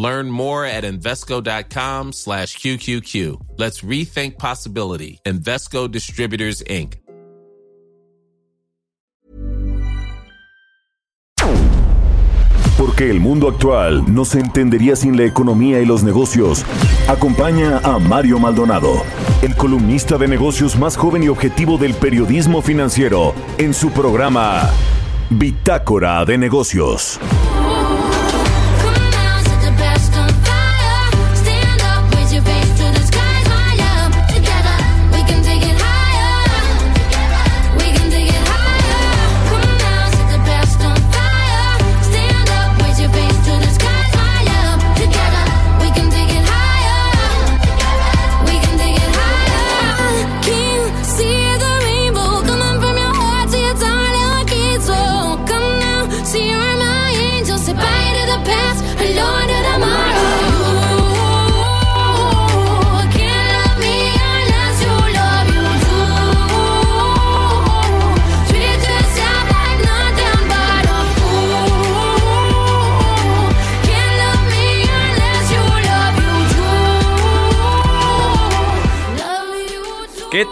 Learn more at Invesco.com slash QQQ. Let's rethink possibility. Invesco Distributors, Inc. Porque el mundo actual no se entendería sin la economía y los negocios. Acompaña a Mario Maldonado, el columnista de negocios más joven y objetivo del periodismo financiero, en su programa Bitácora de Negocios.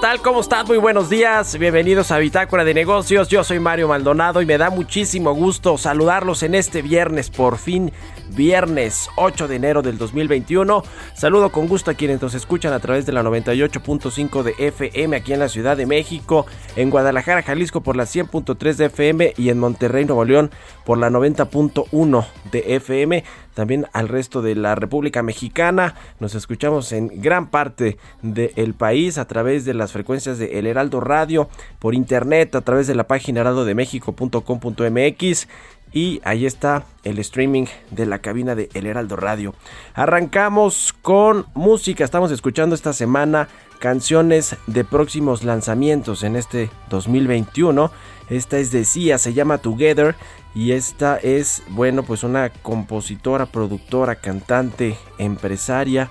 Tal? ¿Cómo estás? Muy buenos días. Bienvenidos a Bitácora de Negocios. Yo soy Mario Maldonado y me da muchísimo gusto saludarlos en este viernes, por fin viernes 8 de enero del 2021. Saludo con gusto a quienes nos escuchan a través de la 98.5 de FM aquí en la Ciudad de México, en Guadalajara, Jalisco por la 100.3 de FM y en Monterrey, Nuevo León por la 90.1 de FM también al resto de la República Mexicana. Nos escuchamos en gran parte del país a través de las frecuencias de El Heraldo Radio, por internet, a través de la página heraldodemexico.com.mx y ahí está el streaming de la cabina de El Heraldo Radio. Arrancamos con música, estamos escuchando esta semana canciones de próximos lanzamientos en este 2021. Esta es de Cia, se llama Together y esta es, bueno, pues una compositora, productora, cantante, empresaria.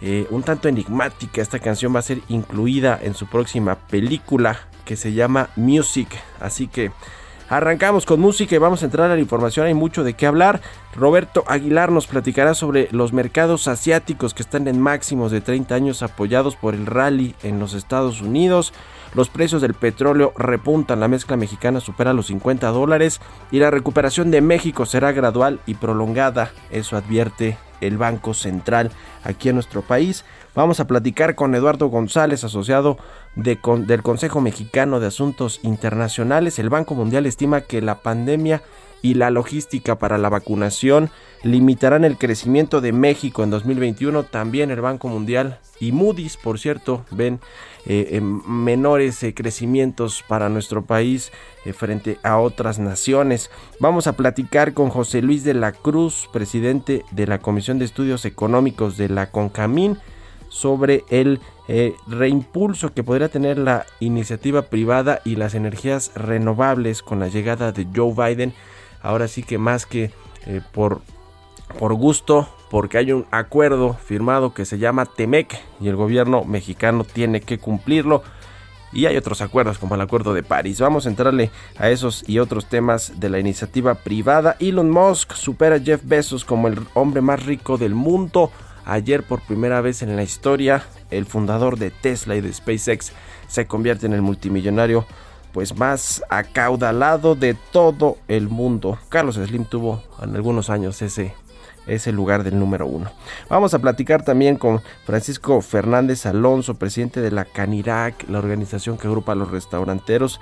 Eh, un tanto enigmática, esta canción va a ser incluida en su próxima película que se llama Music. Así que Arrancamos con música y vamos a entrar a la información, hay mucho de qué hablar. Roberto Aguilar nos platicará sobre los mercados asiáticos que están en máximos de 30 años apoyados por el rally en los Estados Unidos. Los precios del petróleo repuntan, la mezcla mexicana supera los 50 dólares y la recuperación de México será gradual y prolongada, eso advierte el Banco Central aquí en nuestro país. Vamos a platicar con Eduardo González, asociado del Consejo Mexicano de Asuntos Internacionales. El Banco Mundial estima que la pandemia y la logística para la vacunación limitarán el crecimiento de México en 2021. También el Banco Mundial y Moody's, por cierto, ven eh, menores eh, crecimientos para nuestro país eh, frente a otras naciones. Vamos a platicar con José Luis de la Cruz, presidente de la Comisión de Estudios Económicos de la CONCAMIN, sobre el reimpulso que podría tener la iniciativa privada y las energías renovables con la llegada de Joe Biden. Ahora sí que más que por, por gusto porque hay un acuerdo firmado que se llama TEMEC y el gobierno mexicano tiene que cumplirlo. Y hay otros acuerdos como el acuerdo de París. Vamos a entrarle a esos y otros temas de la iniciativa privada. Elon Musk supera a Jeff Bezos como el hombre más rico del mundo. Ayer por primera vez en la historia, el fundador de Tesla y de SpaceX se convierte en el multimillonario pues más acaudalado de todo el mundo. Carlos Slim tuvo en algunos años ese es el lugar del número uno. Vamos a platicar también con Francisco Fernández Alonso, presidente de la Canirac, la organización que agrupa a los restauranteros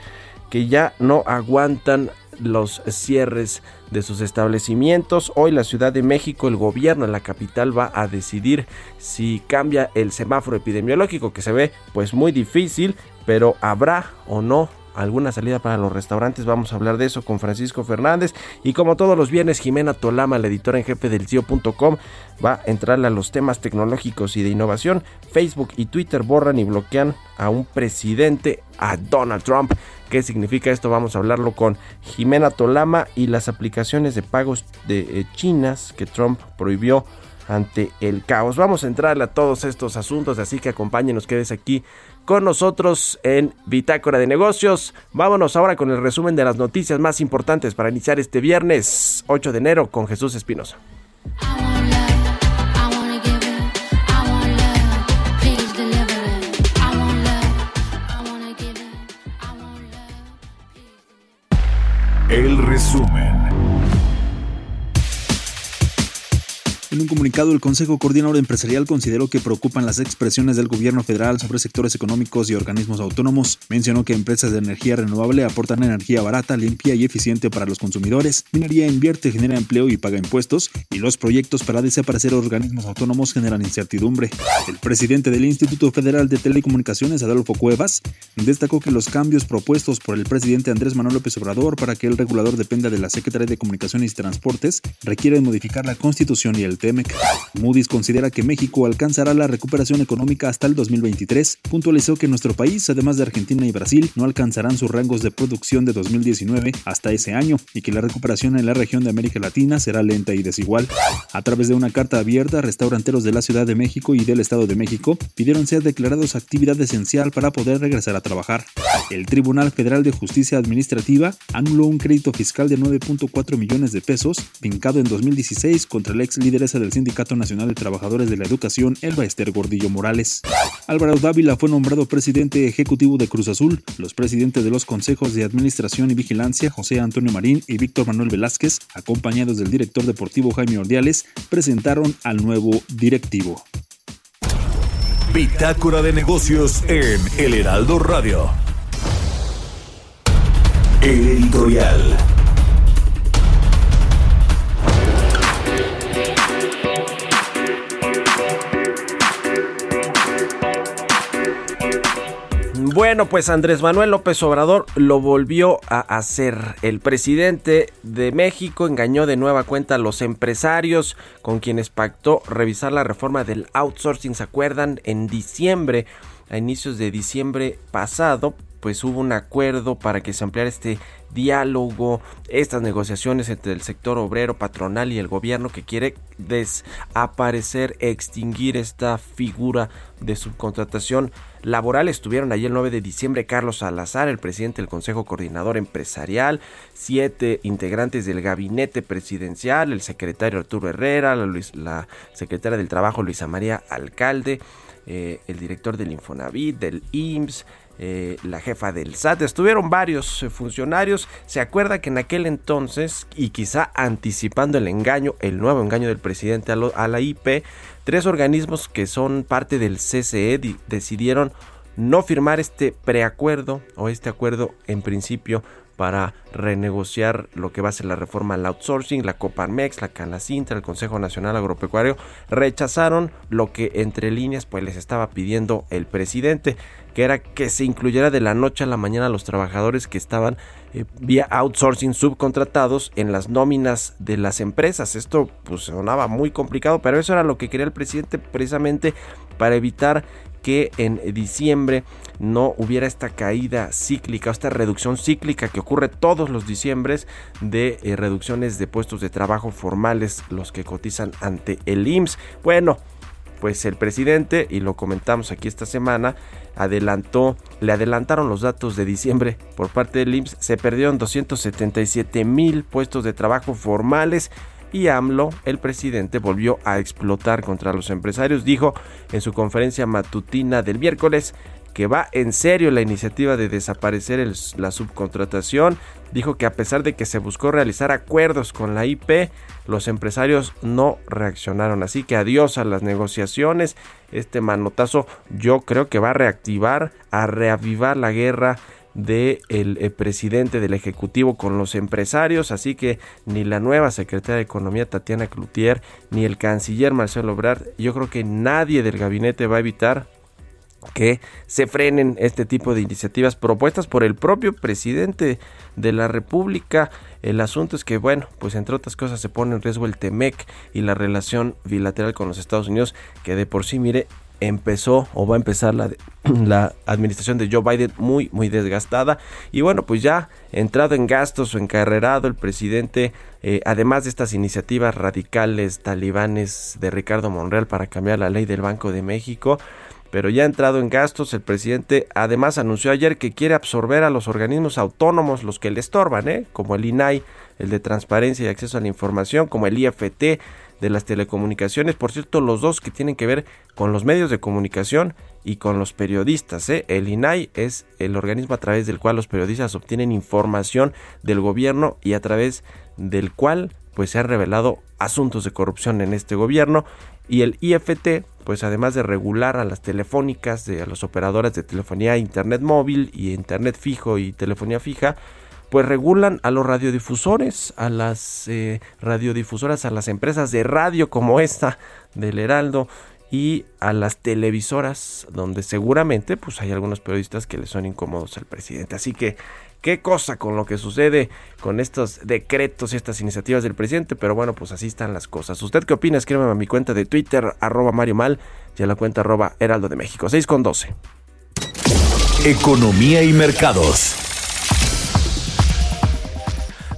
que ya no aguantan los cierres de sus establecimientos. Hoy la Ciudad de México, el gobierno la capital va a decidir si cambia el semáforo epidemiológico que se ve pues muy difícil, pero habrá o no alguna salida para los restaurantes. Vamos a hablar de eso con Francisco Fernández. Y como todos los viernes, Jimena Tolama, la editora en jefe del CIO.com, va a entrarle a los temas tecnológicos y de innovación. Facebook y Twitter borran y bloquean a un presidente, a Donald Trump. ¿Qué significa esto? Vamos a hablarlo con Jimena Tolama y las aplicaciones de pagos de eh, chinas que Trump prohibió ante el caos. Vamos a entrarle a todos estos asuntos, así que acompáñenos, quedes aquí con nosotros en Bitácora de Negocios. Vámonos ahora con el resumen de las noticias más importantes para iniciar este viernes 8 de enero con Jesús Espinosa. El resumen. Comunicado, el Consejo Coordinador Empresarial consideró que preocupan las expresiones del gobierno federal sobre sectores económicos y organismos autónomos. Mencionó que empresas de energía renovable aportan energía barata, limpia y eficiente para los consumidores. Minería invierte, genera empleo y paga impuestos. Y los proyectos para desaparecer organismos autónomos generan incertidumbre. El presidente del Instituto Federal de Telecomunicaciones, Adolfo Cuevas, destacó que los cambios propuestos por el presidente Andrés Manuel López Obrador para que el regulador dependa de la Secretaría de Comunicaciones y Transportes requieren modificar la Constitución y el Temec. Moody's considera que México alcanzará la recuperación económica hasta el 2023. Puntualizó que nuestro país, además de Argentina y Brasil, no alcanzarán sus rangos de producción de 2019 hasta ese año y que la recuperación en la región de América Latina será lenta y desigual. A través de una carta abierta, restauranteros de la Ciudad de México y del Estado de México pidieron ser declarados actividad esencial para poder regresar a trabajar. El Tribunal Federal de Justicia Administrativa anuló un crédito fiscal de 9.4 millones de pesos vincado en 2016 contra el ex líder del Sindicato Nacional de Trabajadores de la Educación, Elba Ester Gordillo Morales. Álvaro Dávila fue nombrado presidente ejecutivo de Cruz Azul. Los presidentes de los consejos de administración y vigilancia, José Antonio Marín y Víctor Manuel Velázquez, acompañados del director deportivo Jaime Ordiales, presentaron al nuevo directivo. Bitácora de negocios en El Heraldo Radio. El editorial. Bueno, pues Andrés Manuel López Obrador lo volvió a hacer. El presidente de México engañó de nueva cuenta a los empresarios con quienes pactó revisar la reforma del outsourcing. ¿Se acuerdan? En diciembre, a inicios de diciembre pasado, pues hubo un acuerdo para que se ampliara este diálogo, estas negociaciones entre el sector obrero, patronal y el gobierno que quiere desaparecer, extinguir esta figura de subcontratación laboral. Estuvieron allí el 9 de diciembre Carlos Salazar, el presidente del Consejo Coordinador Empresarial, siete integrantes del gabinete presidencial, el secretario Arturo Herrera, la, la secretaria del Trabajo Luisa María Alcalde, eh, el director del Infonavit, del IMSS, eh, la jefa del SAT, estuvieron varios eh, funcionarios. Se acuerda que en aquel entonces, y quizá anticipando el engaño, el nuevo engaño del presidente a, la IP, tres organismos que son parte del CCE decidieron no firmar este preacuerdo o este acuerdo en principio para renegociar lo que va a ser la reforma al outsourcing, la Coparmex, la Canacintra, el Consejo Nacional Agropecuario, rechazaron lo que entre líneas pues les estaba pidiendo el presidente, que era que se incluyera de la noche a la mañana a los trabajadores que estaban eh, vía outsourcing subcontratados en las nóminas de las empresas. Esto pues sonaba muy complicado, pero eso era lo que quería el presidente precisamente para evitar que en diciembre no hubiera esta caída cíclica, esta reducción cíclica que ocurre todos los diciembres de eh, reducciones de puestos de trabajo formales, los que cotizan ante el IMSS. Bueno, pues el presidente, y lo comentamos aquí esta semana, adelantó, le adelantaron los datos de diciembre por parte del IMSS, se perdieron 277 mil puestos de trabajo formales y AMLO, el presidente, volvió a explotar contra los empresarios. Dijo en su conferencia matutina del miércoles que va en serio la iniciativa de desaparecer la subcontratación. Dijo que a pesar de que se buscó realizar acuerdos con la IP, los empresarios no reaccionaron. Así que adiós a las negociaciones. Este manotazo yo creo que va a reactivar, a reavivar la guerra del de presidente del Ejecutivo con los empresarios, así que ni la nueva secretaria de Economía Tatiana Cloutier, ni el canciller Marcelo Obrar, yo creo que nadie del gabinete va a evitar que se frenen este tipo de iniciativas propuestas por el propio presidente de la República. El asunto es que, bueno, pues entre otras cosas se pone en riesgo el TEMEC y la relación bilateral con los Estados Unidos, que de por sí, mire, empezó o va a empezar la, la administración de Joe Biden muy, muy desgastada. Y bueno, pues ya entrado en gastos o encarrerado el presidente, eh, además de estas iniciativas radicales talibanes de Ricardo Monreal para cambiar la ley del Banco de México, pero ya ha entrado en gastos, el presidente además anunció ayer que quiere absorber a los organismos autónomos, los que le estorban, ¿eh? como el INAI, el de Transparencia y Acceso a la Información, como el IFT de las telecomunicaciones, por cierto, los dos que tienen que ver con los medios de comunicación y con los periodistas. ¿eh? El INAI es el organismo a través del cual los periodistas obtienen información del gobierno y a través del cual pues se han revelado asuntos de corrupción en este gobierno y el IFT pues además de regular a las telefónicas, de, a los operadores de telefonía internet móvil y internet fijo y telefonía fija, pues regulan a los radiodifusores, a las eh, radiodifusoras, a las empresas de radio como esta del Heraldo y a las televisoras donde seguramente pues hay algunos periodistas que le son incómodos al presidente. Así que qué cosa con lo que sucede con estos decretos y estas iniciativas del presidente, pero bueno, pues así están las cosas. ¿Usted qué opina? Escríbeme a mi cuenta de Twitter, arroba Mario Mal, y a la cuenta arroba Heraldo de México, 6 con 12. Economía y mercados.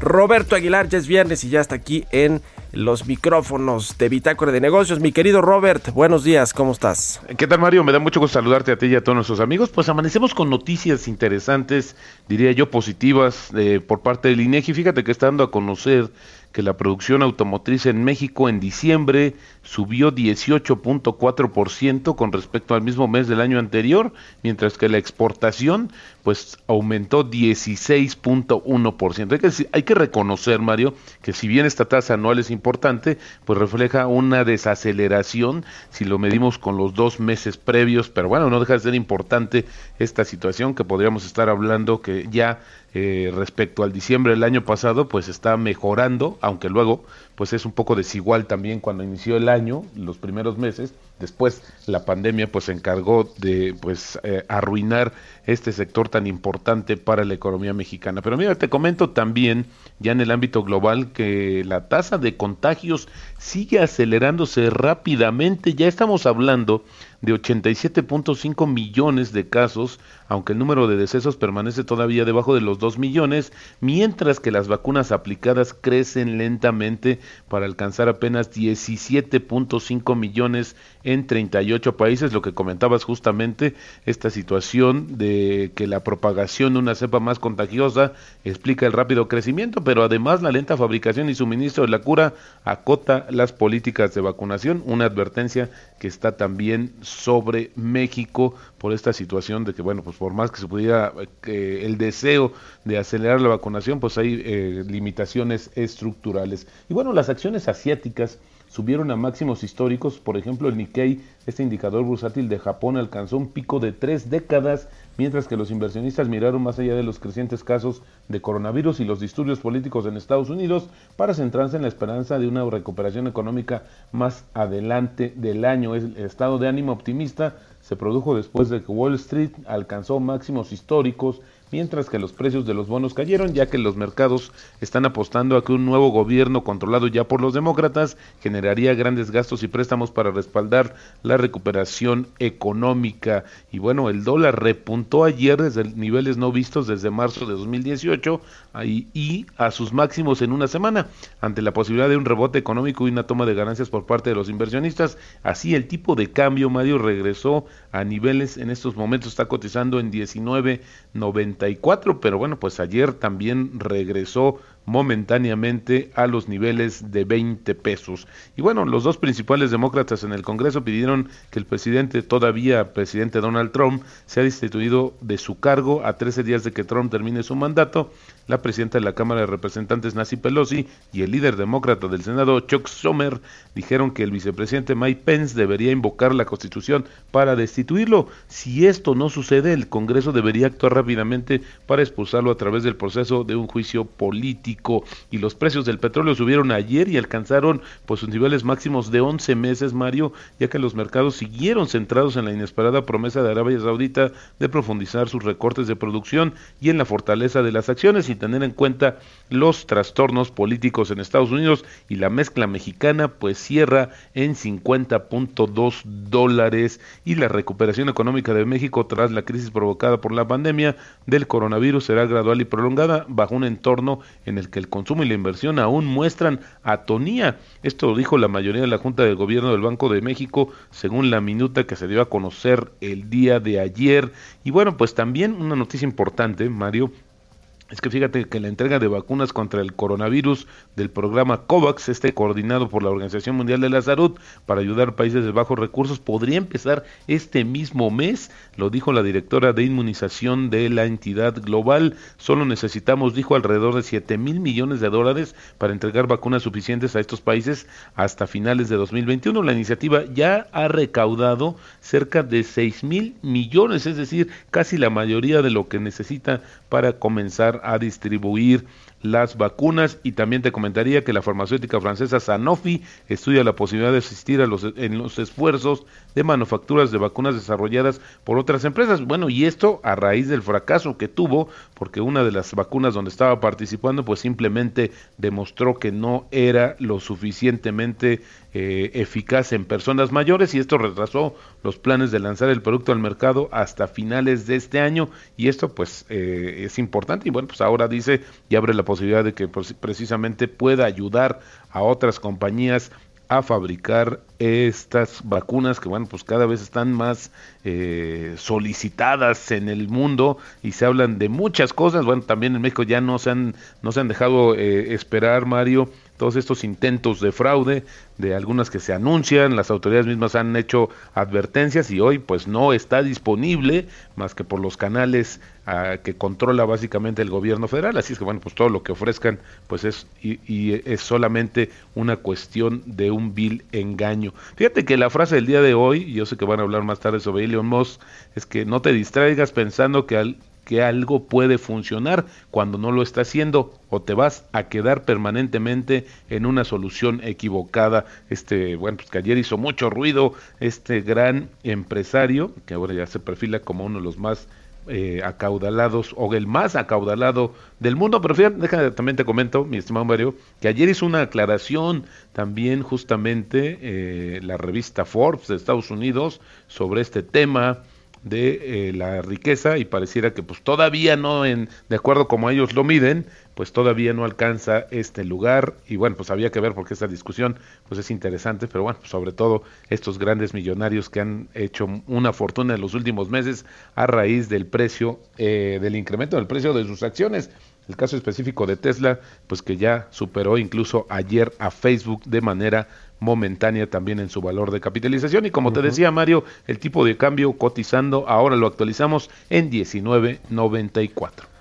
Roberto Aguilar, ya es viernes y ya está aquí en los micrófonos de Bitácora de Negocios. Mi querido Robert, buenos días, ¿cómo estás? ¿Qué tal Mario? Me da mucho gusto saludarte a ti y a todos nuestros amigos. Pues amanecemos con noticias interesantes, diría yo positivas, eh, por parte del INEGI. Fíjate que está dando a conocer que la producción automotriz en México en diciembre subió 18.4% con respecto al mismo mes del año anterior, mientras que la exportación pues aumentó 16.1%. Hay que, hay que reconocer, Mario, que si bien esta tasa anual es importante, pues refleja una desaceleración si lo medimos con los dos meses previos, pero bueno, no deja de ser importante esta situación que podríamos estar hablando que ya eh, respecto al diciembre del año pasado, pues está mejorando, aunque luego pues es un poco desigual también cuando inició el año, los primeros meses, después la pandemia pues se encargó de pues eh, arruinar este sector tan importante para la economía mexicana. Pero mira, te comento también ya en el ámbito global que la tasa de contagios sigue acelerándose rápidamente, ya estamos hablando de 87.5 millones de casos, aunque el número de decesos permanece todavía debajo de los 2 millones, mientras que las vacunas aplicadas crecen lentamente para alcanzar apenas 17.5 millones en 38 países, lo que comentabas justamente, esta situación de que la propagación de una cepa más contagiosa explica el rápido crecimiento, pero además la lenta fabricación y suministro de la cura acota las políticas de vacunación, una advertencia que está también sobre México por esta situación de que, bueno, pues por más que se pudiera, que el deseo de acelerar la vacunación, pues hay eh, limitaciones estructurales. Y bueno, las acciones asiáticas subieron a máximos históricos. Por ejemplo, el Nikkei, este indicador bursátil de Japón, alcanzó un pico de tres décadas, mientras que los inversionistas miraron más allá de los crecientes casos de coronavirus y los disturbios políticos en Estados Unidos para centrarse en la esperanza de una recuperación económica más adelante del año. El estado de ánimo optimista se produjo después de que Wall Street alcanzó máximos históricos mientras que los precios de los bonos cayeron ya que los mercados están apostando a que un nuevo gobierno controlado ya por los demócratas generaría grandes gastos y préstamos para respaldar la recuperación económica. Y bueno, el dólar repuntó ayer desde niveles no vistos desde marzo de 2018 y a sus máximos en una semana, ante la posibilidad de un rebote económico y una toma de ganancias por parte de los inversionistas. Así el tipo de cambio, Mario, regresó a niveles en estos momentos, está cotizando en 19.90 pero bueno, pues ayer también regresó momentáneamente a los niveles de 20 pesos. Y bueno, los dos principales demócratas en el Congreso pidieron que el presidente, todavía presidente Donald Trump, sea destituido de su cargo a 13 días de que Trump termine su mandato la presidenta de la Cámara de Representantes Nancy Pelosi y el líder demócrata del Senado Chuck Schumer dijeron que el vicepresidente Mike Pence debería invocar la Constitución para destituirlo. Si esto no sucede, el Congreso debería actuar rápidamente para expulsarlo a través del proceso de un juicio político México. Y los precios del petróleo subieron ayer y alcanzaron pues sus niveles máximos de 11 meses, Mario, ya que los mercados siguieron centrados en la inesperada promesa de Arabia Saudita de profundizar sus recortes de producción y en la fortaleza de las acciones sin tener en cuenta los trastornos políticos en Estados Unidos. Y la mezcla mexicana pues cierra en 50.2 dólares. Y la recuperación económica de México tras la crisis provocada por la pandemia del coronavirus será gradual y prolongada bajo un entorno en el que el consumo y la inversión aún muestran atonía. Esto lo dijo la mayoría de la Junta de Gobierno del Banco de México según la minuta que se dio a conocer el día de ayer. Y bueno, pues también una noticia importante, Mario, es que fíjate que la entrega de vacunas contra el coronavirus del programa COVAX, este coordinado por la Organización Mundial de la Salud para ayudar a países de bajos recursos, podría empezar este mismo mes, lo dijo la directora de inmunización de la entidad global. Solo necesitamos, dijo, alrededor de 7 mil millones de dólares para entregar vacunas suficientes a estos países hasta finales de 2021. La iniciativa ya ha recaudado cerca de 6 mil millones, es decir, casi la mayoría de lo que necesita para comenzar a distribuir las vacunas y también te comentaría que la farmacéutica francesa Sanofi estudia la posibilidad de asistir a los, en los esfuerzos de manufacturas de vacunas desarrolladas por otras empresas. Bueno, y esto a raíz del fracaso que tuvo, porque una de las vacunas donde estaba participando pues simplemente demostró que no era lo suficientemente eh, eficaz en personas mayores y esto retrasó los planes de lanzar el producto al mercado hasta finales de este año y esto pues eh, es importante. Y bueno pues ahora dice y abre la posibilidad de que pues, precisamente pueda ayudar a otras compañías a fabricar estas vacunas que bueno pues cada vez están más eh, solicitadas en el mundo y se hablan de muchas cosas. Bueno también en México ya no se han no se han dejado esperar Mario todos estos intentos de fraude, de algunas que se anuncian, las autoridades mismas han hecho advertencias y hoy pues no está disponible más que por los canales ah, que controla básicamente el gobierno federal, así es que bueno, pues todo lo que ofrezcan pues es y, es solamente una cuestión de un vil engaño. Fíjate que la frase del día de hoy, y yo sé que van a hablar más tarde sobre Elon Musk, es que no te distraigas pensando que al que algo puede funcionar cuando no lo está haciendo o te vas a quedar permanentemente en una solución equivocada. Este, bueno, pues que ayer hizo mucho ruido este gran empresario, que ahora ya se perfila como uno de los más eh, acaudalados o el más acaudalado del mundo. Pero fíjate, déjame, también te comento, mi estimado Mario, que ayer hizo una aclaración también justamente eh, la revista Forbes de Estados Unidos sobre este tema de eh, la riqueza y pareciera que pues todavía no en de acuerdo como ellos lo miden pues todavía no alcanza este lugar. Y bueno pues había que ver porque esta discusión pues es interesante pero bueno pues, sobre todo estos grandes millonarios que han hecho una fortuna en los últimos meses a raíz del precio eh, del incremento del precio de sus acciones. El caso específico de Tesla pues que ya superó incluso ayer a Facebook de manera momentánea también en su valor de capitalización. Y como te decía Mario, el tipo de cambio cotizando, ahora lo actualizamos en 19.94.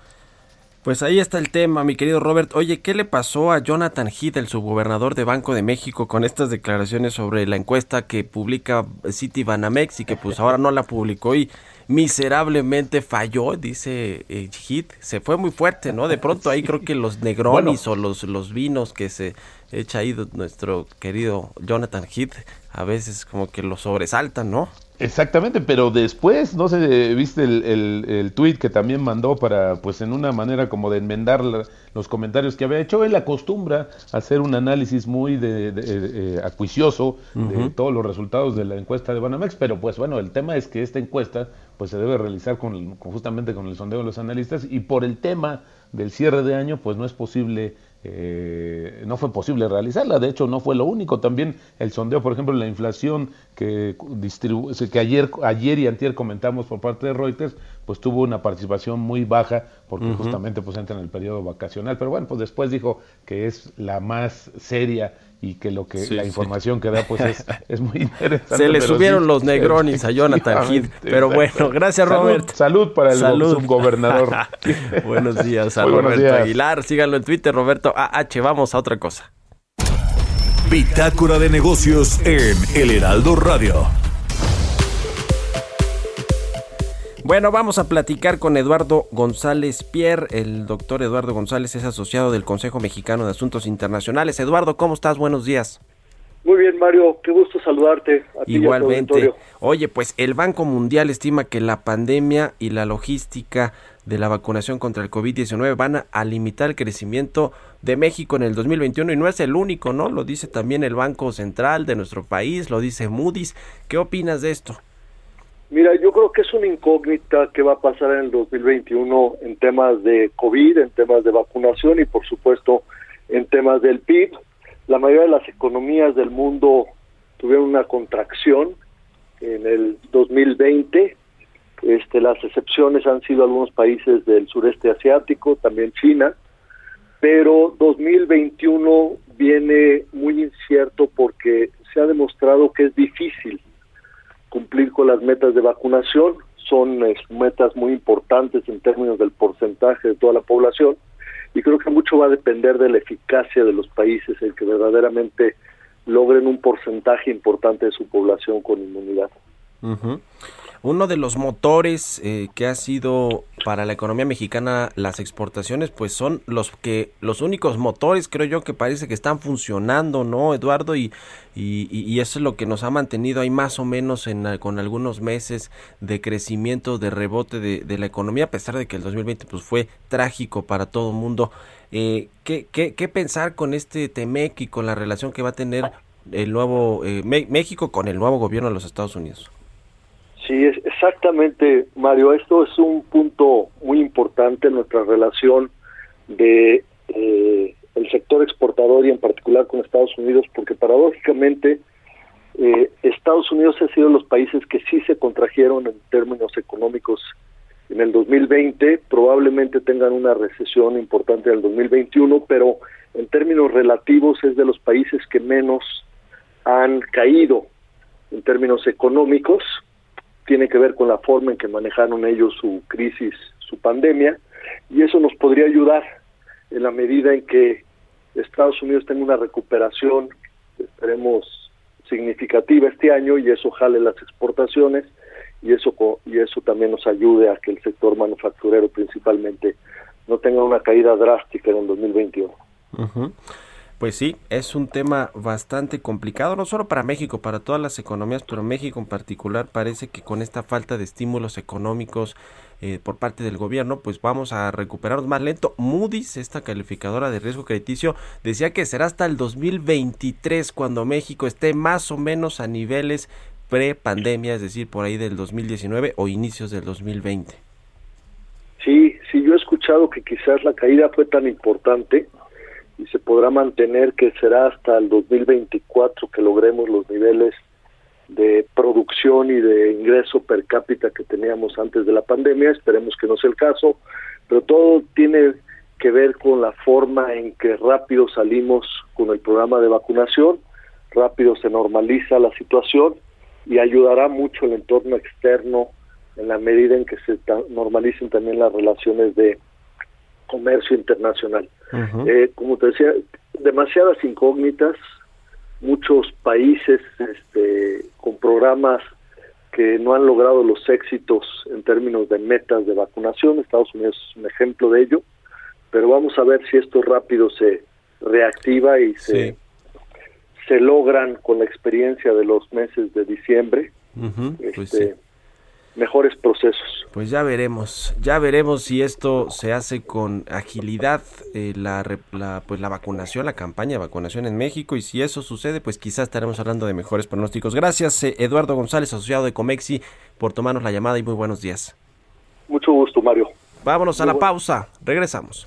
Pues ahí está el tema, mi querido Robert. Oye, ¿qué le pasó a Jonathan Heath, el subgobernador de Banco de México, con estas declaraciones sobre la encuesta que publica City Banamex y que pues ahora no la publicó y miserablemente falló, dice eh, Heath? Se fue muy fuerte, ¿no? De pronto ahí creo que los negronis o los, los vinos que se echa ahí nuestro querido Jonathan Heath a veces como que lo sobresaltan, ¿no? Exactamente, pero después, no sé, viste el, el, el tweet que también mandó para, pues en una manera como de enmendar los comentarios que había hecho, él acostumbra a hacer un análisis muy de, eh, acuicioso de todos los resultados de la encuesta de Banamex, pero pues bueno, el tema es que esta encuesta pues se debe realizar con, justamente con el sondeo de los analistas y por el tema del cierre de año pues no es posible eh, no fue posible realizarla. De hecho, no fue lo único. También el sondeo, por ejemplo, la inflación que, que ayer, ayer y antier comentamos por parte de Reuters, pues tuvo una participación muy baja porque justamente pues entra en el periodo vacacional. Pero bueno, pues después dijo que es la más seria y que lo que la información que da pues es, muy interesante. Se le subieron los negronis a Jonathan Heath, pero bueno, gracias Robert. Salud, para el subgobernador. buenos días a Roberto Aguilar, síganlo en Twitter, Roberto AH, vamos a otra cosa. Bitácora de negocios en El Heraldo Radio. Bueno, vamos a platicar con Eduardo González Pierre. El doctor Eduardo González es asociado del Consejo Mexicano de Asuntos Internacionales. Eduardo, ¿cómo estás? Buenos días. Muy bien, Mario, qué gusto saludarte. Igualmente. Oye, pues el Banco Mundial estima que la pandemia y la logística de la vacunación contra el COVID-19 van a, limitar el crecimiento de México en el 2021 y no es el único, ¿no? Lo dice también el Banco Central de nuestro país, lo dice Moody's. ¿Qué opinas de esto? Mira, yo creo que es una incógnita qué va a pasar en el 2021 en temas de COVID, en temas de vacunación y por supuesto en temas del PIB. La mayoría de las economías del mundo tuvieron una contracción en el 2020. Este, las excepciones han sido algunos países del sureste asiático, también China, pero 2021 viene muy incierto porque se ha demostrado que es difícil cumplir con las metas de vacunación. Son metas muy importantes en términos del porcentaje de toda la población y creo que mucho va a depender de la eficacia de los países en que verdaderamente logren un porcentaje importante de su población con inmunidad. Uno de los motores eh, que ha sido para la economía mexicana las exportaciones, pues son los que los únicos motores, creo yo, que parece que están funcionando, ¿no, Eduardo? Y, y, eso es lo que nos ha mantenido ahí más o menos en, con algunos meses de crecimiento, de rebote de, la economía, a pesar de que el 2020 pues fue trágico para todo el mundo. Eh, ¿qué, qué, qué pensar con este TEMEC y con la relación que va a tener el nuevo eh, México con el nuevo gobierno de los Estados Unidos? Sí, es exactamente, Mario. Esto es un punto muy importante en nuestra relación de eh, el sector exportador y en particular con Estados Unidos, porque paradójicamente eh, Estados Unidos ha sido los países que sí se contrajeron en términos económicos en el 2020, probablemente tengan una recesión importante en el 2021, pero en términos relativos es de los países que menos han caído en términos económicos tiene que ver con la forma en que manejaron ellos su crisis, su pandemia, y eso nos podría ayudar en la medida en que Estados Unidos tenga una recuperación, esperemos, significativa este año y eso jale las exportaciones y eso y eso también nos ayude a que el sector manufacturero principalmente no tenga una caída drástica en el 2021. Pues sí, es un tema bastante complicado, no solo para México, para todas las economías, pero México en particular parece que con esta falta de estímulos económicos eh, por parte del gobierno, pues vamos a recuperarnos más lento. Moody's, esta calificadora de riesgo crediticio, decía que será hasta el 2023 cuando México esté más o menos a niveles pre-pandemia, es decir, por ahí del 2019 o inicios del 2020. Sí, sí, yo he escuchado que quizás la caída fue tan importante y se podrá mantener que será hasta el 2024 que logremos los niveles de producción y de ingreso per cápita que teníamos antes de la pandemia. Esperemos que no sea el caso, pero todo tiene que ver con la forma en que rápido salimos con el programa de vacunación, rápido se normaliza la situación y ayudará mucho el entorno externo en la medida en que se normalicen también las relaciones de comercio internacional. Eh, como te decía, demasiadas incógnitas, muchos países este, con programas que no han logrado los éxitos en términos de metas de vacunación. Estados Unidos es un ejemplo de ello, pero vamos a ver si esto rápido se reactiva y se, se logran con la experiencia de los meses de diciembre. Pues este, mejores procesos. Pues ya veremos, ya veremos si esto se hace con agilidad eh, la, pues la vacunación, la campaña de vacunación en México y si eso sucede, pues quizás estaremos hablando de mejores pronósticos. Gracias eh, Eduardo González, asociado de Comexi, por tomarnos la llamada y muy buenos días. Mucho gusto, Mario. Vámonos a la pausa, regresamos.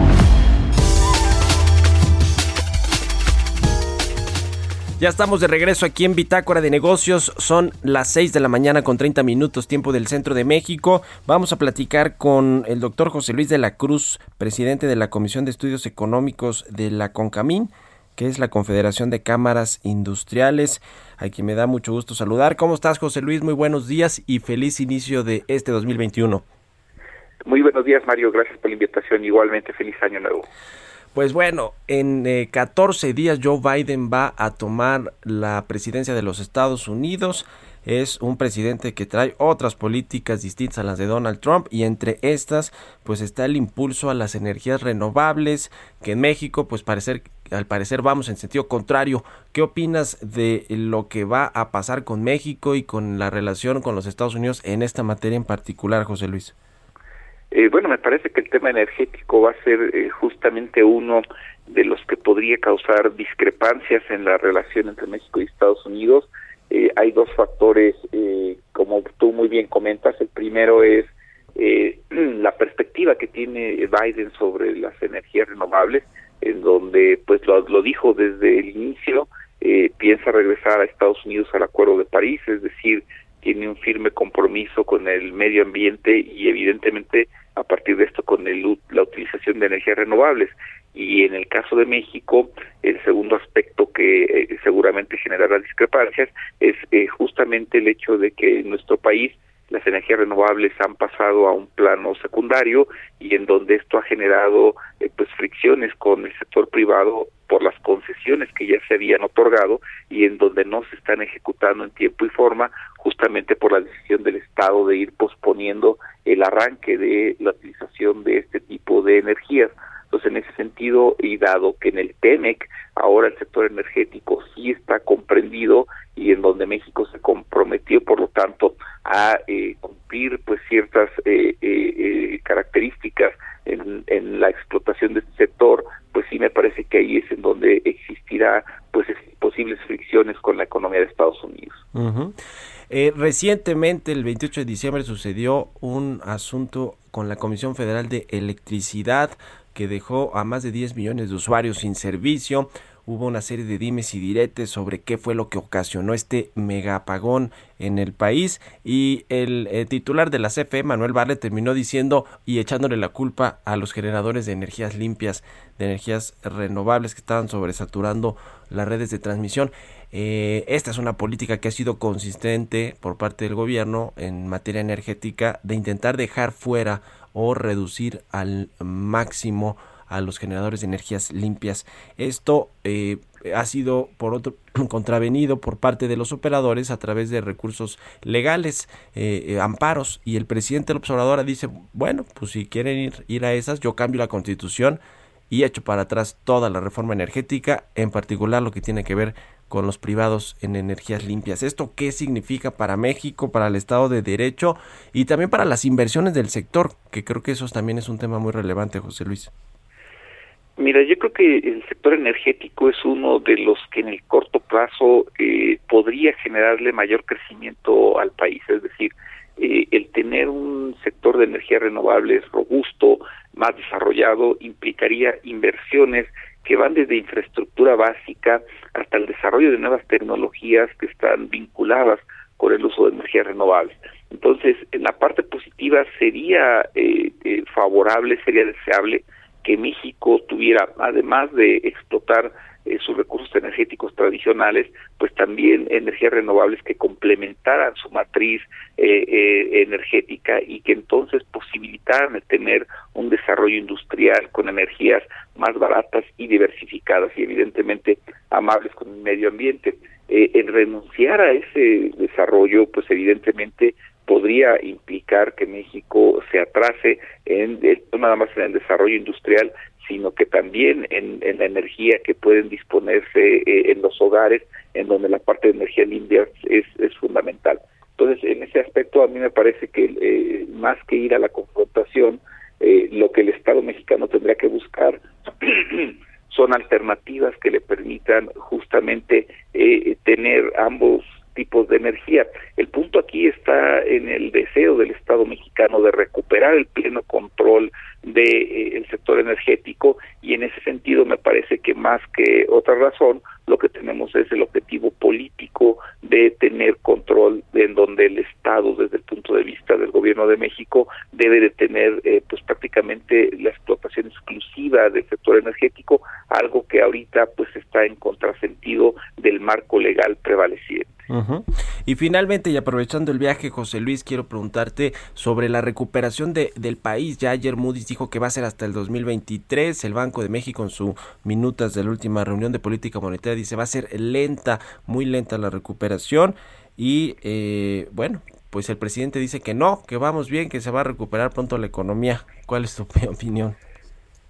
Ya estamos de regreso aquí en Bitácora de Negocios. Son las 6 de la mañana con 30 minutos tiempo del centro de México. Vamos a platicar con el doctor José Luis de la Cruz, presidente de la Comisión de Estudios Económicos de la CONCAMIN. que es la Confederación de Cámaras Industriales, a quien me da mucho gusto saludar. ¿Cómo estás, José Luis? Muy buenos días y feliz inicio de este 2021. Muy buenos días, Mario. Gracias por la invitación. Igualmente, feliz año nuevo. Pues bueno, en 14 eh, días Joe Biden va a tomar la presidencia de los Estados Unidos. Es un presidente que trae otras políticas distintas a las de Donald Trump y entre estas pues está el impulso a las energías renovables que en México pues parecer al parecer vamos en sentido contrario. ¿Qué opinas de lo que va a pasar con México y con la relación con los Estados Unidos en esta materia en particular, José Luis? Eh, bueno, me parece que el tema energético va a ser eh, justamente uno de los que podría causar discrepancias en la relación entre México y Estados Unidos. Eh, hay dos factores, como tú muy bien comentas. El primero es la perspectiva que tiene Biden sobre las energías renovables, en donde, pues lo, lo dijo desde el inicio, piensa regresar a Estados Unidos al Acuerdo de París, es decir, tiene un firme compromiso con el medio ambiente y evidentemente a partir de esto con el, la utilización de energías renovables. Y en el caso de México, el segundo aspecto que eh, seguramente generará discrepancias es eh, justamente el hecho de que en nuestro país las energías renovables han pasado a un plano secundario y en donde esto ha generado eh, pues fricciones con el sector privado por las concesiones que ya se habían otorgado y en donde no se están ejecutando en tiempo y forma justamente por la decisión del Estado de ir posponiendo el arranque de la utilización de este tipo de energías. Entonces, en ese sentido, y dado que en el TEMEC ahora el sector energético sí está comprendido y en donde México se comprometió, por lo tanto, a eh, cumplir pues ciertas eh, eh, características en, en, la explotación de este sector, pues sí me parece que ahí es en donde existirá pues posibles fricciones con la economía de Estados Unidos. Eh, recientemente, el 28 de diciembre, sucedió un asunto con la Comisión Federal de Electricidad que dejó a más de 10 millones de usuarios sin servicio. Hubo una serie de dimes y diretes sobre qué fue lo que ocasionó este mega apagón en el país y el, el, titular de la CFE, Manuel Barle, terminó diciendo y echándole la culpa a los generadores de energías limpias, de energías renovables que estaban sobresaturando las redes de transmisión. Eh, esta es una política que ha sido consistente por parte del gobierno en materia energética de intentar dejar fuera o reducir al máximo a los generadores de energías limpias. Esto eh, ha sido por otro contravenido por parte de los operadores a través de recursos legales, eh, amparos y el presidente del observador dice bueno pues si quieren ir, ir a esas yo cambio la constitución y echo para atrás toda la reforma energética, en particular lo que tiene que ver con los privados en energías limpias. ¿Esto qué significa para México, para el Estado de Derecho y también para las inversiones del sector? Que creo que eso también es un tema muy relevante, José Luis. Mira, yo creo que el sector energético es uno de los que en el corto plazo eh, podría generarle mayor crecimiento al país, es decir, eh, el tener un sector de energías renovables robusto, más desarrollado, implicaría inversiones que van desde infraestructura básica hasta el desarrollo de nuevas tecnologías que están vinculadas con el uso de energías renovables. Entonces, en la parte positiva sería eh, eh, favorable, sería deseable que México tuviera, además de explotar eh, sus recursos energéticos tradicionales, pues también energías renovables que complementaran su matriz eh, eh, energética y que entonces posibilitaran el tener un desarrollo industrial con energías más baratas y diversificadas y evidentemente amables con el medio ambiente. el renunciar a ese desarrollo, pues evidentemente podría implicar que México se atrase en no nada más en el desarrollo industrial, sino que también en, la energía que pueden disponerse eh, en los hogares, en donde la parte de energía limpia es, es fundamental. Entonces, en ese aspecto a mí me parece que eh, más que ir a la confrontación, eh, lo que el Estado mexicano tendría que buscar son alternativas que le permitan justamente tener ambos tipos de energía. El punto aquí está en el deseo del Estado mexicano de recuperar el pleno control del de, eh, sector energético y en ese sentido me parece que más que otra razón lo que tenemos es el objetivo político de tener control en donde el Estado desde el punto de vista del gobierno de México debe de tener eh, pues prácticamente la explotación exclusiva del sector energético algo que ahorita pues está en contrasentido del marco legal prevaleciente. Y finalmente, y aprovechando el viaje, José Luis, quiero preguntarte sobre la recuperación de, del país. Ya ayer Moody's dijo que va a ser hasta el 2023. El Banco de México en su minutas de la última reunión de política monetaria dice va a ser lenta, muy lenta la recuperación. Y eh, bueno, pues el presidente dice que no, que vamos bien, que se va a recuperar pronto la economía. ¿Cuál es tu opinión?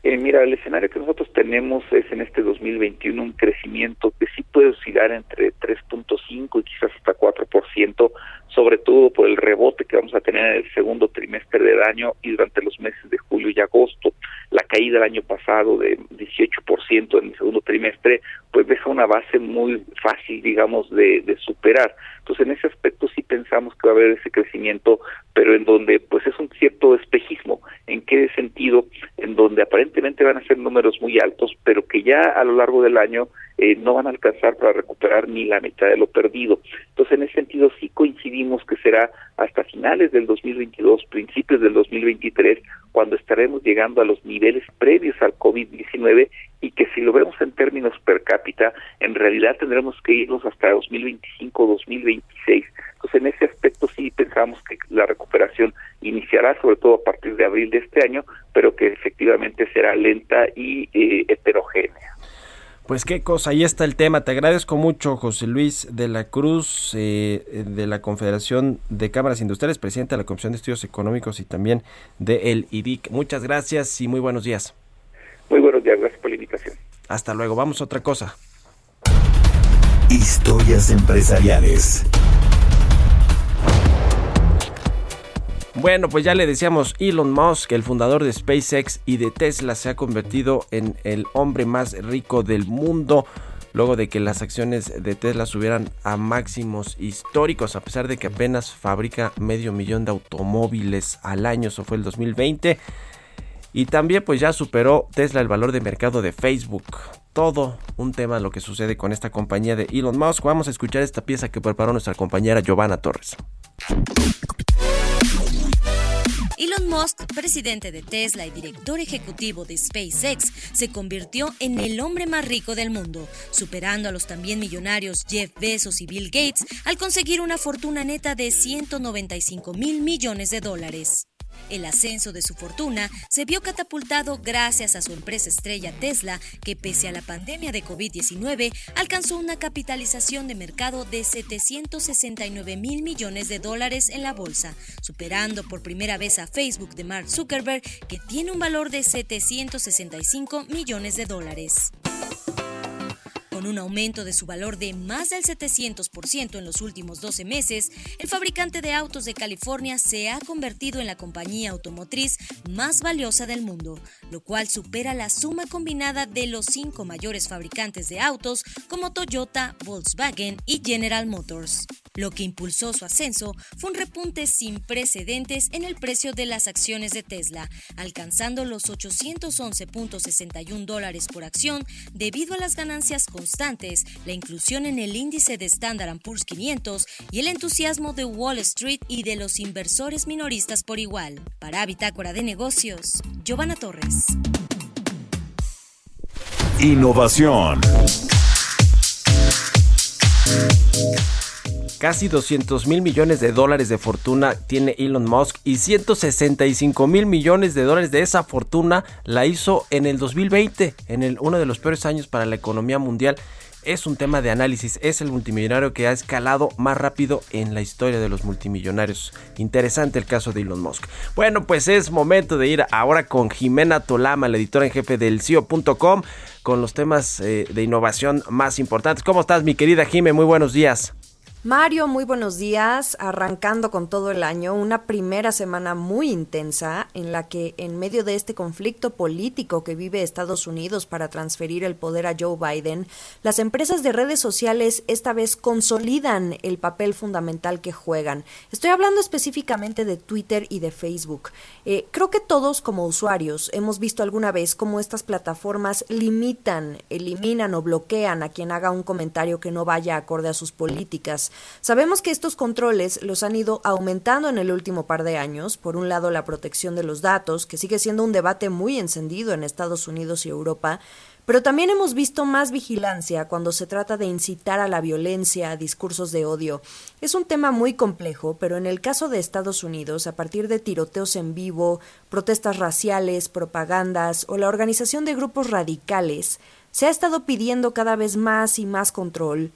Eh, mira, el escenario que nosotros tenemos es en este 2021 un crecimiento que sí puede oscilar entre 3.5 y quizás hasta 4%, sobre todo por el rebote que vamos a tener en el segundo trimestre del año y durante los meses de julio y agosto. La caída del año pasado de 18% en el segundo trimestre, pues deja una base muy fácil, digamos, de, de superar. Entonces, en ese aspecto sí pensamos que va a haber ese crecimiento, pero en donde pues es un cierto espejismo. ¿En qué sentido? En donde aparentemente van a ser números muy altos, pero que ya a lo largo del año eh, no van a alcanzar para recuperar ni la mitad de lo perdido. Entonces, en ese sentido sí coincidimos que será hasta finales del 2022, principios del 2023, cuando estaremos llegando a los niveles previos al COVID-19 y que si lo vemos en términos per cápita, en realidad tendremos que irnos hasta 2025-2026. Entonces, en ese aspecto sí pensamos que la recuperación iniciará sobre todo a partir de abril de este año, pero que efectivamente será lenta y eh, heterogénea. Pues qué cosa, ahí está el tema. Te agradezco mucho, José Luis de la Cruz, eh, de la Confederación de Cámaras Industriales, presidente de la Comisión de Estudios Económicos y también de el IDIC. Muchas gracias y muy buenos días. Muy buenos días, gracias por la invitación. Hasta luego, vamos a otra cosa. Historias empresariales. Bueno, pues ya le decíamos, Elon Musk, el fundador de SpaceX y de Tesla, se ha convertido en el hombre más rico del mundo luego de que las acciones de Tesla subieran a máximos históricos, a pesar de que apenas fabrica medio millón de automóviles al año, eso fue el 2020. Y también pues ya superó Tesla el valor de mercado de Facebook. Todo un tema lo que sucede con esta compañía de Elon Musk. Vamos a escuchar esta pieza que preparó nuestra compañera Giovanna Torres. Elon Musk, presidente de Tesla y director ejecutivo de SpaceX, se convirtió en el hombre más rico del mundo, superando a los también millonarios Jeff Bezos y Bill Gates al conseguir una fortuna neta de 195 mil millones de dólares. El ascenso de su fortuna se vio catapultado gracias a su empresa estrella Tesla, que pese a la pandemia de COVID-19 alcanzó una capitalización de mercado de 769 mil millones de dólares en la bolsa, superando por primera vez a Facebook de Mark Zuckerberg, que tiene un valor de 765 millones de dólares. Con un aumento de su valor de más del 700% en los últimos 12 meses, el fabricante de autos de California se ha convertido en la compañía automotriz más valiosa del mundo, lo cual supera la suma combinada de los cinco mayores fabricantes de autos como Toyota, Volkswagen y General Motors. Lo que impulsó su ascenso fue un repunte sin precedentes en el precio de las acciones de Tesla, alcanzando los 811.61 dólares por acción debido a las ganancias constantes, la inclusión en el índice de Standard Poor's 500 y el entusiasmo de Wall Street y de los inversores minoristas por igual. Para Bitácora de Negocios, Giovanna Torres. Innovación. Casi 200 mil millones de dólares de fortuna tiene Elon Musk y 165 mil millones de dólares de esa fortuna la hizo en el 2020, en el, uno de los peores años para la economía mundial. Es un tema de análisis, es el multimillonario que ha escalado más rápido en la historia de los multimillonarios. Interesante el caso de Elon Musk. Bueno, pues es momento de ir ahora con Jimena Tolama, la editora en jefe del CIO.com, con los temas eh, de innovación más importantes. ¿Cómo estás, mi querida Jime? Muy buenos días. Mario, muy buenos días. Arrancando con todo el año, una primera semana muy intensa en la que en medio de este conflicto político que vive Estados Unidos para transferir el poder a Joe Biden, las empresas de redes sociales esta vez consolidan el papel fundamental que juegan. Estoy hablando específicamente de Twitter y de Facebook. Eh, creo que todos como usuarios hemos visto alguna vez cómo estas plataformas limitan, eliminan o bloquean a quien haga un comentario que no vaya acorde a sus políticas. Sabemos que estos controles los han ido aumentando en el último par de años. Por un lado, la protección de los datos, que sigue siendo un debate muy encendido en Estados Unidos y Europa, Pero también hemos visto más vigilancia cuando se trata de incitar a la violencia, a discursos de odio. Es un tema muy complejo, pero en el caso de Estados Unidos, a partir de tiroteos en vivo, protestas raciales, propagandas o la organización de grupos radicales, se ha estado pidiendo cada vez más y más control,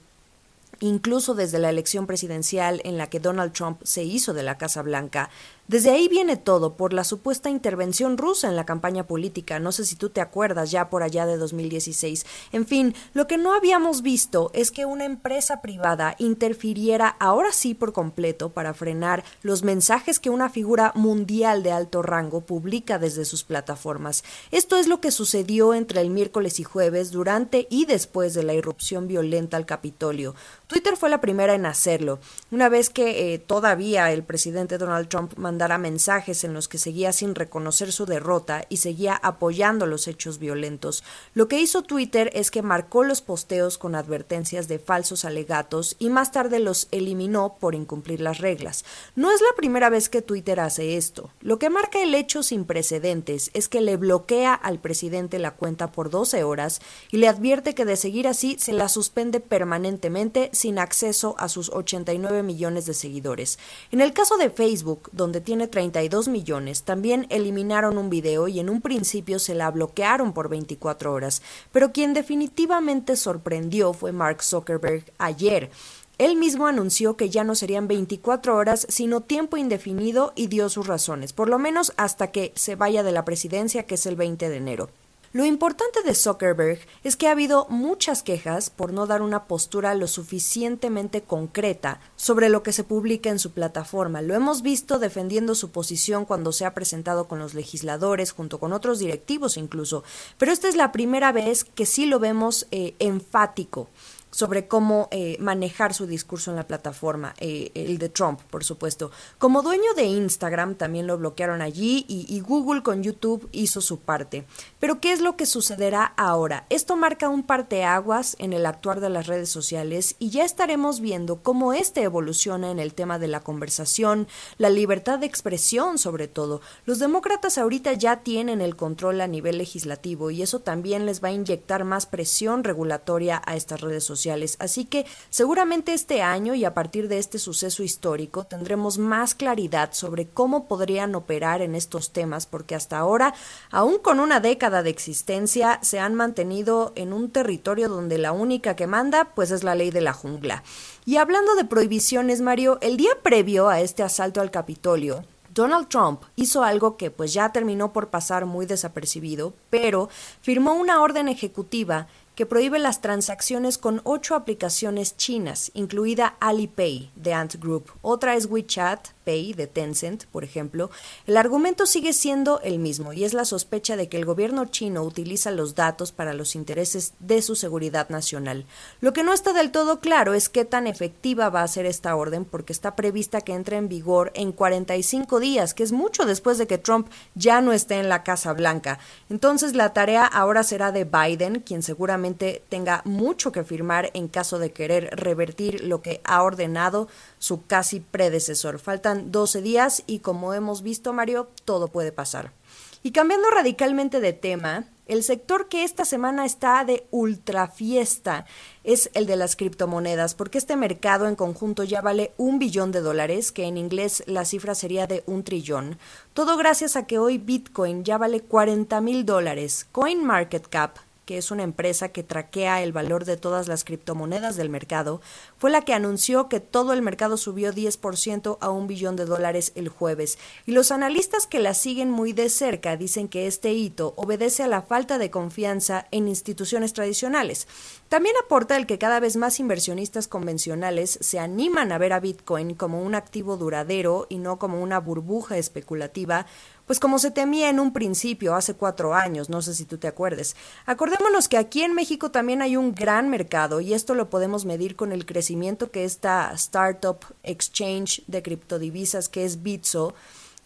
incluso desde la elección presidencial en la que Donald Trump se hizo de la Casa Blanca, desde ahí viene todo, por la supuesta intervención rusa en la campaña política. No sé si tú te acuerdas ya por allá de 2016. En fin, lo que no habíamos visto es que una empresa privada interfiriera ahora sí por completo para frenar los mensajes que una figura mundial de alto rango publica desde sus plataformas. Esto es lo que sucedió entre el miércoles y jueves durante y después de la irrupción violenta al Capitolio. Twitter fue la primera en hacerlo, una vez que eh, todavía el presidente Donald Trump mandara mensajes en los que seguía sin reconocer su derrota y seguía apoyando los hechos violentos. Lo que hizo Twitter es que marcó los posteos con advertencias de falsos alegatos y más tarde los eliminó por incumplir las reglas. No es la primera vez que Twitter hace esto. Lo que marca el hecho sin precedentes es que le bloquea al presidente la cuenta por 12 horas y le advierte que de seguir así se la suspende permanentemente sin acceso a sus 89 millones de seguidores. En el caso de Facebook, donde tiene 32 millones, también eliminaron un video y en un principio se la bloquearon por 24 horas. Pero quien definitivamente sorprendió fue Mark Zuckerberg ayer. Él mismo anunció que ya no serían 24 horas, sino tiempo indefinido y dio sus razones, por lo menos hasta que se vaya de la presidencia, que es el 20 de enero. Lo importante de Zuckerberg es que ha habido muchas quejas por no dar una postura lo suficientemente concreta sobre lo que se publica en su plataforma. Lo hemos visto defendiendo su posición cuando se ha presentado con los legisladores, junto con otros directivos incluso, pero esta es la primera vez que sí lo vemos eh, enfático sobre cómo eh, manejar su discurso en la plataforma, eh, el de Trump, por supuesto. Como dueño de Instagram, también lo bloquearon allí y, Google con YouTube hizo su parte. Pero, ¿qué es lo que sucederá ahora? Esto marca un parteaguas en el actuar de las redes sociales y ya estaremos viendo cómo este evoluciona en el tema de la conversación, la libertad de expresión, sobre todo. Los demócratas ahorita ya tienen el control a nivel legislativo y eso también les va a inyectar más presión regulatoria a estas redes Así que seguramente este año y a partir de este suceso histórico tendremos más claridad sobre cómo podrían operar en estos temas, porque hasta ahora, aún con una década de existencia, se han mantenido en un territorio donde la única que manda pues es la ley de la jungla. Y hablando de prohibiciones, Mario, el día previo a este asalto al Capitolio, Donald Trump hizo algo que pues ya terminó por pasar muy desapercibido, pero firmó una orden ejecutiva que prohíbe las transacciones con ocho aplicaciones chinas, incluida Alipay de Ant Group. Otra es WeChat, Pay de Tencent, por ejemplo, el argumento sigue siendo el mismo y es la sospecha de que el gobierno chino utiliza los datos para los intereses de su seguridad nacional. Lo que no está del todo claro es qué tan efectiva va a ser esta orden porque está prevista que entre en vigor en 45 días, que es mucho después de que Trump ya no esté en la Casa Blanca. Entonces la tarea ahora será de Biden, quien seguramente tenga mucho que firmar en caso de querer revertir lo que ha ordenado su casi predecesor. Faltan 12 días y como hemos visto, Mario, todo puede pasar. Y cambiando radicalmente de tema, el sector que esta semana está de ultra fiesta es el de las criptomonedas, porque este mercado en conjunto ya vale un billón de dólares, que en inglés la cifra sería de un trillón. Todo gracias a que hoy Bitcoin ya vale 40 mil dólares. CoinMarketCap que es una empresa que traquea el valor de todas las criptomonedas del mercado, fue la que anunció que todo el mercado subió 10% a un billón de dólares el jueves. Y los analistas que la siguen muy de cerca dicen que este hito obedece a la falta de confianza en instituciones tradicionales. También aporta el que cada vez más inversionistas convencionales se animan a ver a Bitcoin como un activo duradero y no como una burbuja especulativa, pues como se temía en un principio hace cuatro años, no sé si tú te acuerdes. Acordémonos que aquí en México también hay un gran mercado y esto lo podemos medir con el crecimiento que esta startup exchange de criptodivisas que es Bitso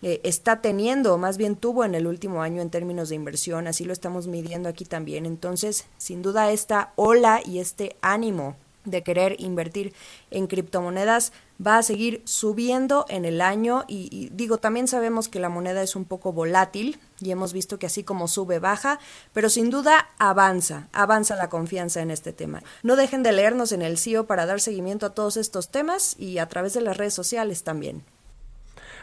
eh, está teniendo, más bien tuvo en el último año en términos de inversión, así lo estamos midiendo aquí también. Entonces, sin duda, esta ola y este ánimo de querer invertir en criptomonedas va a seguir subiendo en el año y, digo, también sabemos que la moneda es un poco volátil, y hemos visto que así como sube, baja, pero sin duda avanza, avanza la confianza en este tema. No dejen de leernos en el CIO para dar seguimiento a todos estos temas y a través de las redes sociales también.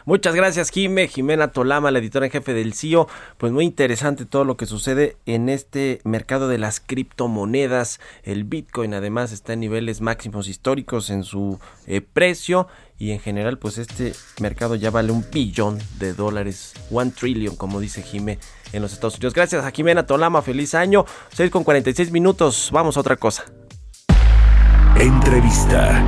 Muchas gracias, Jime. Jimena Tolama, la editora en jefe del CIO. Pues muy interesante todo lo que sucede en este mercado de las criptomonedas. El Bitcoin además está en niveles máximos históricos en su eh, precio y en general pues este mercado ya vale un billón de dólares, one trillion como dice Jime en los Estados Unidos. Gracias a Jimena Tolama, feliz año, 6 con 46 minutos, vamos a otra cosa. Entrevista.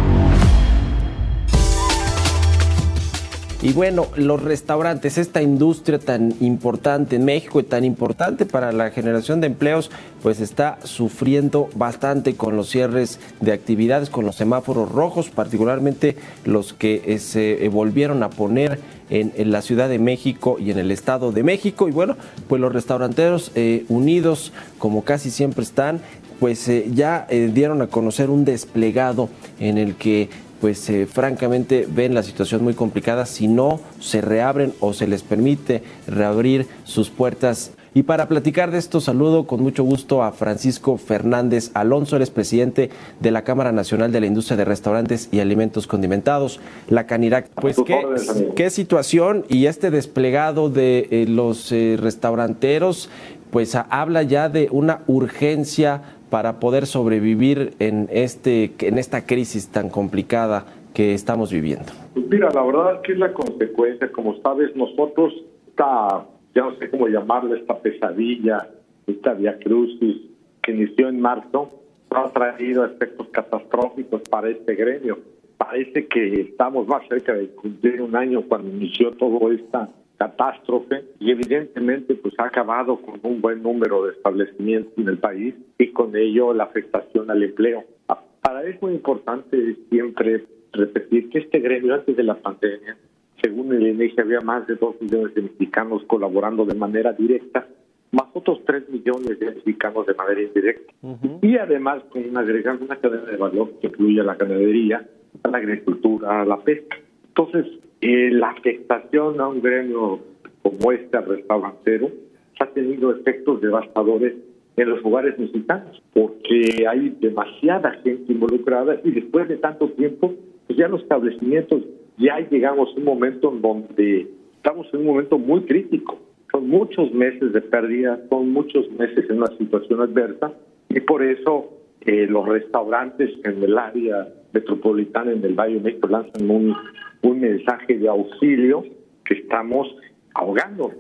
Y bueno, los restaurantes, esta industria tan importante en México y tan importante para la generación de empleos, pues está sufriendo bastante con los cierres de actividades, con los semáforos rojos, particularmente los que eh, se volvieron a poner en, la Ciudad de México y en el Estado de México. Y bueno, pues los restauranteros eh, unidos, como casi siempre están, pues eh, ya dieron a conocer un desplegado en el que pues eh, francamente ven la situación muy complicada si no se reabren o se les permite reabrir sus puertas. Y para platicar de esto, saludo con mucho gusto a Francisco Fernández Alonso, eres presidente de la Cámara Nacional de la Industria de Restaurantes y Alimentos Condimentados, la Canirac. Pues, ¿qué, ¿qué, situación y este desplegado de eh, los eh, restauranteros, pues habla ya de una urgencia para poder sobrevivir en, este, en esta crisis tan complicada que estamos viviendo? Pues mira, la verdad es que es la consecuencia, como sabes, nosotros esta, ya no sé cómo llamarla, esta pesadilla, esta crucis que inició en marzo, ha traído efectos catastróficos para este gremio. Parece que estamos más cerca de cumplir un año cuando inició todo esta catástrofe y evidentemente pues ha acabado con un buen número de establecimientos en el país y con ello la afectación al empleo. Para eso es muy importante siempre repetir que este gremio antes de la pandemia, según el INEGI, había más de dos millones de mexicanos colaborando de manera directa, más otros tres millones de mexicanos de manera indirecta. Y además con agregando una cadena de valor que incluye a la ganadería, a la agricultura, a la pesca. Entonces, eh, la afectación a un gremio como este restaurantero ha tenido efectos devastadores en los hogares mexicanos, porque hay demasiada gente involucrada y después de tanto tiempo, pues ya los establecimientos, ya llegamos a un momento en donde estamos en un momento muy crítico. Son muchos meses de pérdida, son muchos meses en una situación adversa y por eso eh, los restaurantes en el área metropolitana, en el Valle de México, lanzan un un mensaje de auxilio que estamos ahogando.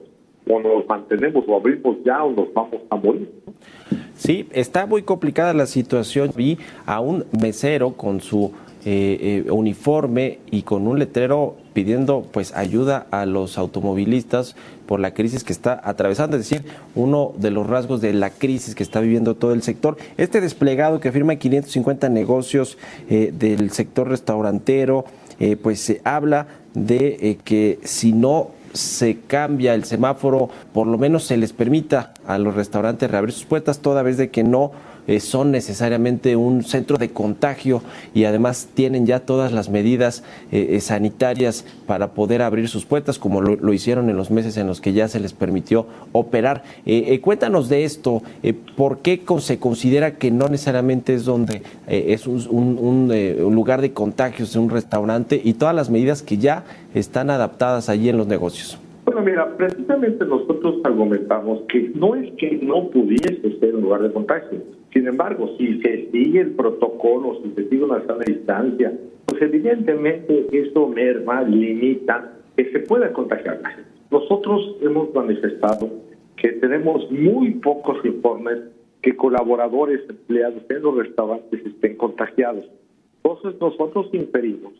O nos mantenemos o abrimos ya o nos vamos a morir. Sí, está muy complicada la situación. Vi a un mesero con su eh, eh, uniforme y con un letrero pidiendo pues ayuda a los automovilistas por la crisis que está atravesando, es decir, uno de los rasgos de la crisis que está viviendo todo el sector. Este desplegado que afirma 550 negocios eh, del sector restaurantero, eh, pues se habla de eh, que si no se cambia el semáforo, por lo menos se les permita a los restaurantes reabrir sus puertas, toda vez de que no eh, son necesariamente un centro de contagio y además tienen ya todas las medidas eh, eh, sanitarias para poder abrir sus puertas, como lo, hicieron en los meses en los que ya se les permitió operar. cuéntanos de esto, ¿por qué se considera que no necesariamente es donde es un, un lugar de contagios, un restaurante y todas las medidas que ya están adaptadas allí en los negocios? Bueno, mira, precisamente nosotros argumentamos que no es que no pudiese ser un lugar de contagio. Sin embargo, si se sigue el protocolo, si se sigue una sana distancia, pues evidentemente eso merma, limita que se pueda contagiar Nosotros hemos manifestado que tenemos muy pocos informes que colaboradores empleados en los restaurantes estén contagiados. Entonces nosotros inferimos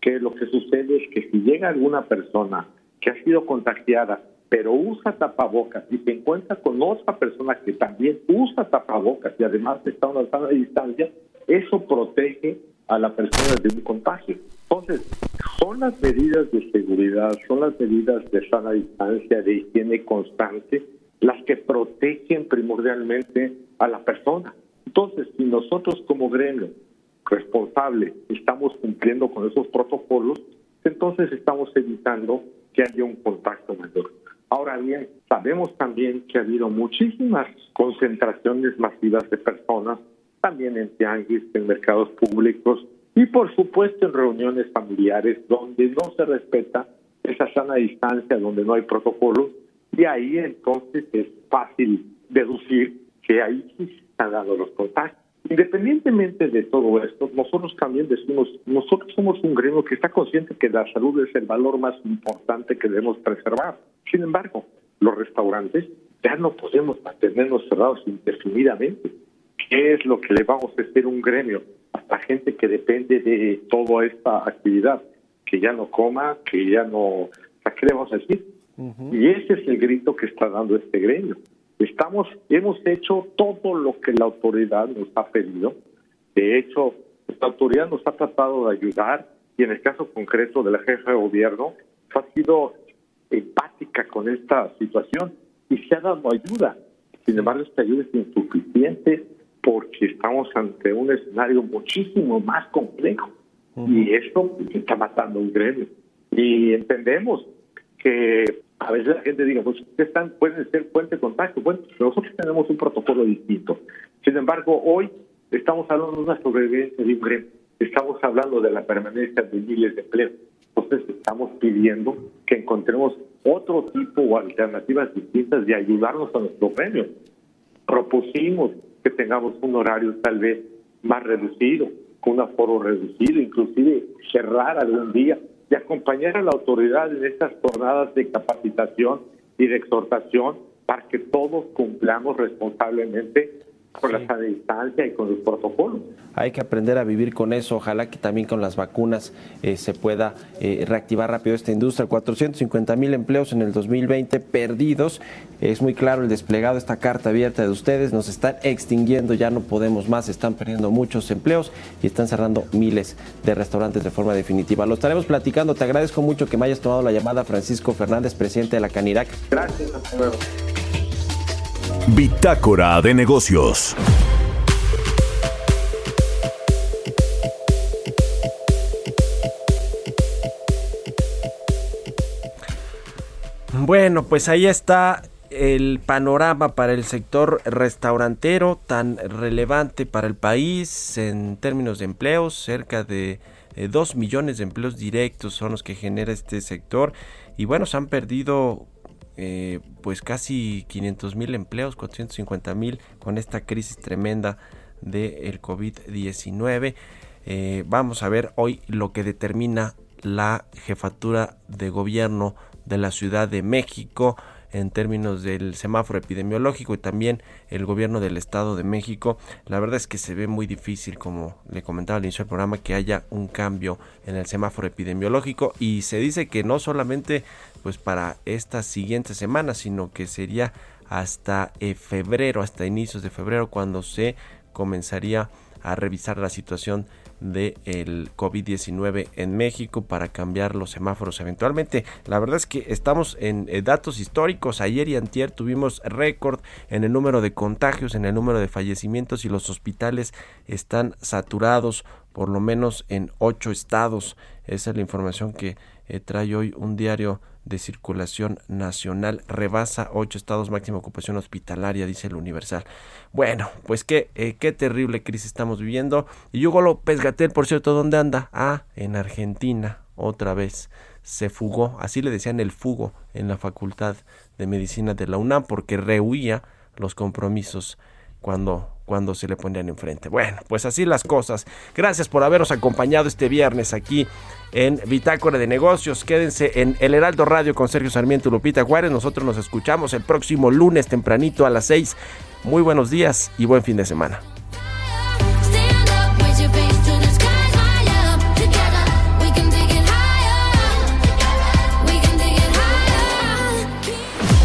que lo que sucede es que si llega alguna persona que ha sido contagiada, pero usa tapabocas y se encuentra con otra persona que también usa tapabocas y además está a una sana distancia, eso protege a la persona de un contagio. Entonces, son las medidas de seguridad, son las medidas de sana distancia, de higiene constante, las que protegen primordialmente a la persona. Entonces, si nosotros como gremio responsable estamos cumpliendo con esos protocolos, entonces estamos evitando que haya un contacto mayor. Ahora bien, sabemos también que ha habido muchísimas concentraciones masivas de personas, también en tianguis, en mercados públicos y por supuesto en reuniones familiares donde no se respeta esa sana distancia, donde no hay protocolo, y ahí entonces es fácil deducir que ahí sí se están dando los contagios. Independientemente de todo esto, nosotros también decimos, nosotros somos un gremio que está consciente que la salud es el valor más importante que debemos preservar. Sin embargo, los restaurantes ya no podemos mantenernos cerrados indefinidamente. ¿Qué es lo que le vamos a hacer un gremio a la gente que depende de toda esta actividad? Que ya no coma, que ya no... ¿Qué le vamos a decir? Y ese es el grito que está dando este gremio. Estamos, hemos hecho todo lo que la autoridad nos ha pedido. De hecho, esta autoridad nos ha tratado de ayudar y en el caso concreto de la jefa de gobierno ha sido empática con esta situación y se ha dado ayuda. Sin embargo, esta ayuda es insuficiente porque estamos ante un escenario muchísimo más complejo y esto está matando un gremio. Y entendemos que a veces la gente diga, pues están, pueden ser fuente de contacto. Bueno, nosotros tenemos un protocolo distinto. Sin embargo, hoy estamos hablando de una sobrevivencia de un gremio. Estamos hablando de la permanencia de miles de empleos. Entonces estamos pidiendo que encontremos otro tipo o alternativas distintas de ayudarnos a nuestro gremio. Propusimos que tengamos un horario tal vez más reducido, con un aforo reducido, inclusive cerrar algún día y acompañar a la autoridad en estas jornadas de capacitación y de exhortación para que todos cumplamos responsablemente con la sana distancia y con los protocolos. Hay que aprender a vivir con eso. Ojalá que también con las vacunas eh, se pueda eh, reactivar rápido esta industria. 450 mil empleos en el 2020 perdidos. Es muy claro el desplegado, esta carta abierta de ustedes. Nos están extinguiendo, ya no podemos más. Están perdiendo muchos empleos y están cerrando miles de restaurantes de forma definitiva. Lo estaremos platicando. Te agradezco mucho que me hayas tomado la llamada, Francisco Fernández, presidente de la Canirac. Gracias, hasta luego. Bitácora de negocios. Bueno, pues ahí está el panorama para el sector restaurantero tan relevante para el país en términos de empleos, cerca de 2 eh, millones de empleos directos son los que genera este sector y bueno, se han perdido eh, pues casi 500 mil empleos, 450 mil con esta crisis tremenda del COVID-19. Eh, vamos a ver hoy lo que determina la jefatura de gobierno de la Ciudad de México en términos del semáforo epidemiológico y también el gobierno del Estado de México. La verdad es que se ve muy difícil, como le comentaba al inicio del programa, que haya un cambio en el semáforo epidemiológico y se dice que no solamente pues para esta siguiente semana, sino que sería hasta eh, febrero, hasta inicios de febrero, cuando se comenzaría a revisar la situación del COVID-19 en México para cambiar los semáforos eventualmente. La verdad es que estamos en eh, datos históricos. Ayer y antier tuvimos récord en el número de contagios, en el número de fallecimientos y los hospitales están saturados por lo menos en ocho estados. Esa es la información que eh, trae hoy un diario de circulación nacional rebasa ocho estados máxima ocupación hospitalaria, dice el Universal. Bueno, pues qué, eh, qué terrible crisis estamos viviendo. Y Hugo López Gatel, por cierto, ¿dónde anda? Ah, en Argentina, otra vez. Se fugó, así le decían el fugo en la Facultad de Medicina de la UNAM, porque rehuía los compromisos cuando, cuando se le ponían enfrente. Bueno, pues así las cosas. Gracias por haberos acompañado este viernes aquí en Bitácora de Negocios. Quédense en El Heraldo Radio con Sergio Sarmiento y Lupita Juárez. Nosotros nos escuchamos el próximo lunes tempranito a las 6. Muy buenos días y buen fin de semana.